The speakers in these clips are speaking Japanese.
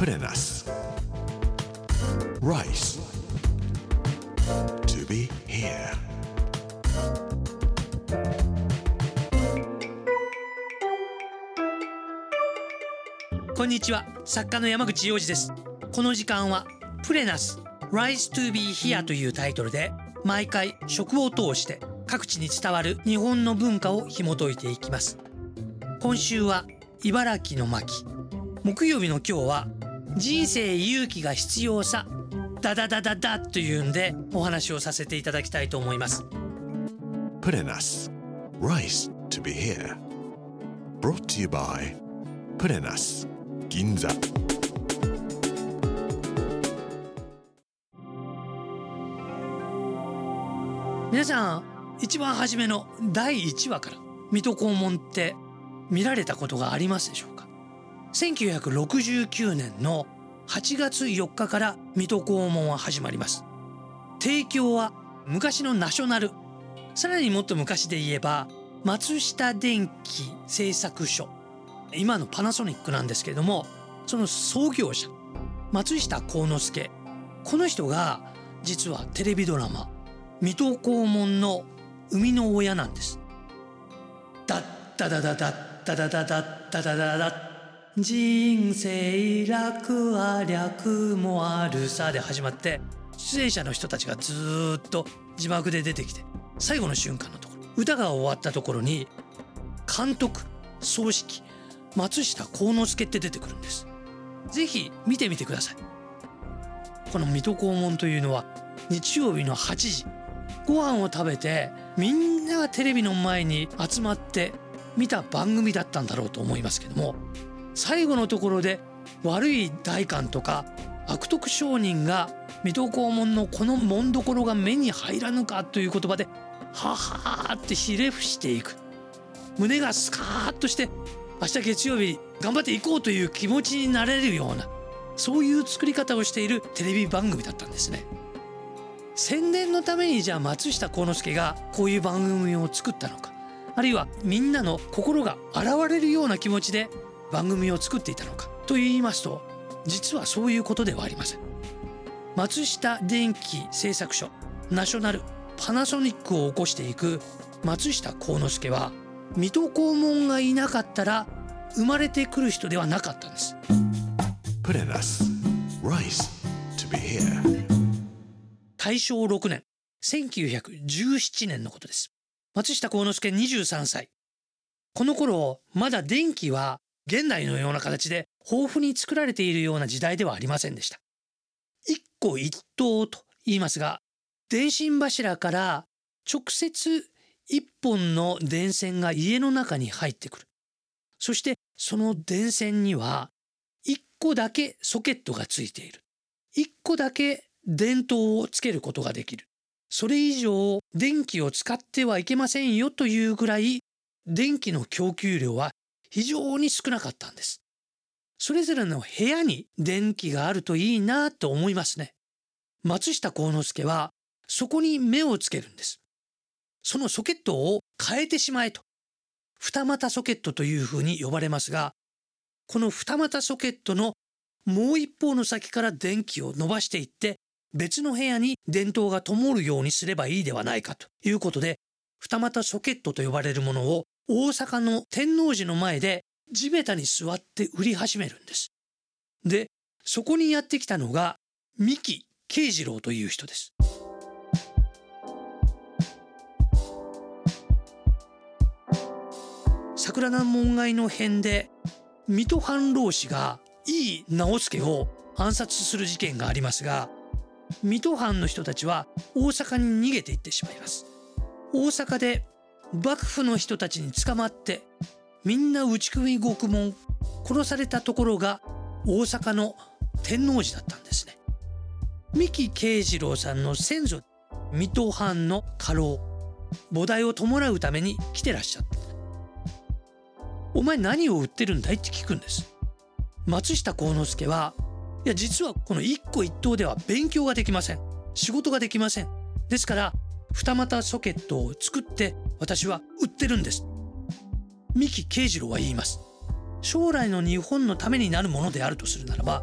プレナス Rice. To be here. こんにちは作家の山口洋二ですこの時間はプレナス Rise to be here というタイトルで毎回食を通して各地に伝わる日本の文化を紐解いていきます今週は茨城の巻木曜日の今日は人生勇気が必要さダダダダダというんでお話をさせていただきたいと思います。プレナス Rice to be here. Brought to you by プレナス銀座皆さん一番初めの第1話から水戸黄門って見られたことがありますでしょ1969年の8月4日から水戸黄門は始まります。提供は昔のナショナル。さらにもっと昔で言えば松下電器製作所。今のパナソニックなんですけれどもその創業者松下幸之助。この人が実はテレビドラマ水戸黄門の生みの親なんです。ダッダダダダッダダダダッダダダダッ人生楽は略もあるさで始まって出演者の人たちがずっと字幕で出てきて最後の瞬間のところ歌が終わったところに監督葬式松下幸之助って出てくるんです。ぜひ見てみてください。この水戸黄門というのは日曜日の8時ご飯を食べてみんながテレビの前に集まって見た番組だったんだろうと思いますけども最後のところで悪い代官とか悪徳商人が水戸黄門のこの紋所が目に入らぬかという言葉でははーってひれ伏していく胸がスカーッとして明日月曜日頑張っていこうという気持ちになれるようなそういう作り方をしているテレビ番組だったんですね。宣伝のためにじゃあ松下幸之助がこういう番組を作ったのかあるいはみんなの心が現れるような気持ちで番組を作っていたのかと言いますと実はそういうことではありません。松下電器製作所ナショナルパナソニックを起こしていく松下幸之助は水戸黄門がいなかったら生まれてくる人ではなかったんです。大正6年1917年のことです。松下幸之助23歳。この頃まだ電気は現代のような形で豊富に作られているような時代ではありませんでした。一個一灯と言いますが電信柱から直接一本の電線が家の中に入ってくる。そしてその電線には一個だけソケットがついている。一個だけ電灯をつけることができる。それ以上電気を使ってはいけませんよというぐらい電気の供給量は非常に少なかったんです。それぞれの部屋に電気があるといいなと思いますね。松下幸之助はそこに目をつけるんです。そのソケットを変えてしまえと。二股ソケットというふうに呼ばれますが、この二股ソケットのもう一方の先から電気を伸ばしていって別の部屋に電灯が灯るようにすればいいではないかということで二股ソケットと呼ばれるものを大阪の天王寺の前で地べたに座って売り始めるんです。でそこにやってきたのが三木慶次郎という人です。桜南門外の辺で水戸藩老子が井伊直弼を暗殺する事件がありますが水戸藩の人たちは大阪に逃げていってしまいます大阪で幕府の人たちに捕まってみんな打ち首獄門殺されたところが大阪の天王寺だったんですね。三木慶次郎さんの先祖水戸藩の家老菩提を弔うために来てらっしゃった。お前何を売ってるんだいって聞くんです。松下幸之助はいや実はこの一個一答では勉強ができません。仕事ができません。ですから二股ソケットを作って私は売ってるんです。三木慶次郎は言います。将来の日本のためになるものであるとするならば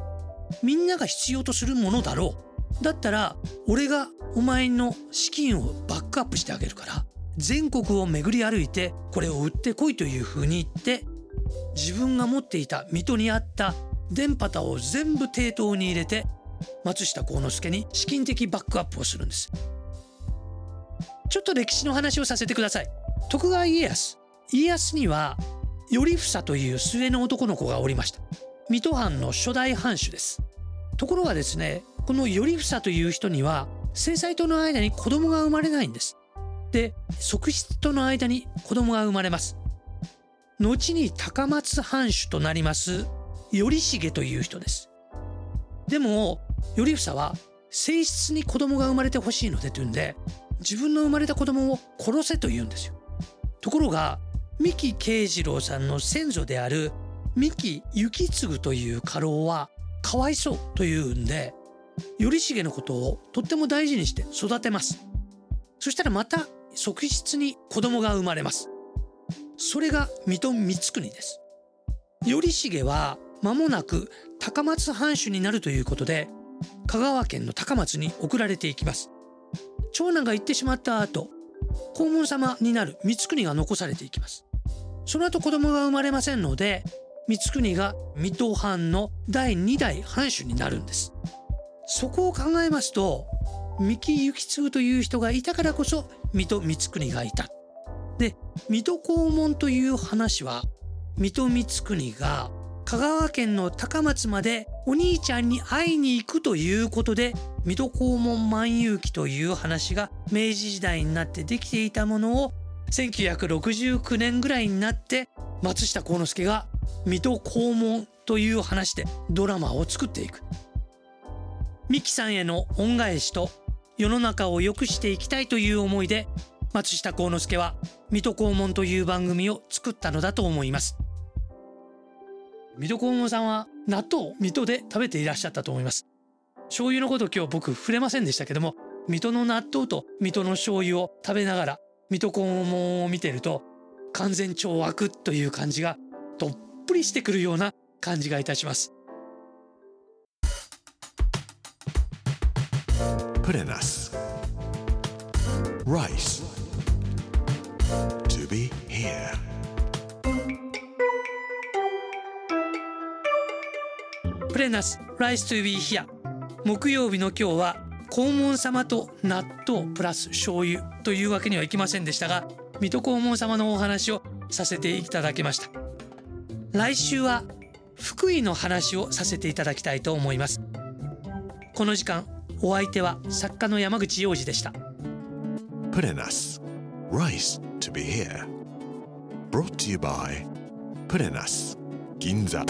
みんなが必要とするものだろう。だったら俺がお前の資金をバックアップしてあげるから全国を巡り歩いてこれを売ってこいというふうに言って自分が持っていた水戸にあった電波タを全部抵当に入れて松下幸之助に資金的バックアップをするんです。ちょっと歴史の話をさせてください。徳川家康。家康には頼房という末の男の子がおりました。水戸藩の初代藩主です。ところがですねこの頼房という人には正妻との間に子供が生まれないんです。で側室との間に子供が生まれます。後に高松藩主となります頼重という人です。でも頼房は正室に子供が生まれてほしいのでというんで自分の生まれた子供を殺せと言うんですよ。ところが三木慶次郎さんの先祖である三木幸継という家老はかわいそうというんで頼重のことをとっても大事にして育てます。そしたらまた側室に子供が生まれます。それが水戸光圀です。頼重は間もなく高松藩主になるということで香川県の高松に送られていきます。長男が行ってしまった後黄門様になる光圀が残されていきます。その後子供が生まれませんので光圀が水戸藩の第2代藩主になるんです。そこを考えますと三木幸継という人がいたからこそ水戸光圀がいた。で水戸黄門という話は水戸光圀が香川県の高松までお兄ちゃんに会いに行くということで水戸黄門万有記という話が明治時代になってできていたものを1969年ぐらいになって松下幸之助が水戸黄門という話でドラマを作っていく。三木さんへの恩返しと世の中を良くしていきたいという思いで松下幸之助は水戸黄門という番組を作ったのだと思います。水戸黄門さんは納豆を水戸で食べていらっしゃったと思います醤油のこと今日僕触れませんでしたけども水戸の納豆と水戸の醤油を食べながら水戸黄門を見てると完全懲悪という感じがどっぷりしてくるような感じがいたします Purenas. Rice. To be here. プレナス Rise to be here 木曜日の今日は黄門様と納豆プラス醤油というわけにはいきませんでしたが水戸黄門様のお話をさせていただきました来週は福井の話をさせていただきたいと思いますこの時間お相手は作家の山口洋二でした Purenas. Rice to be here. Brought to you by Purenas. Ginza.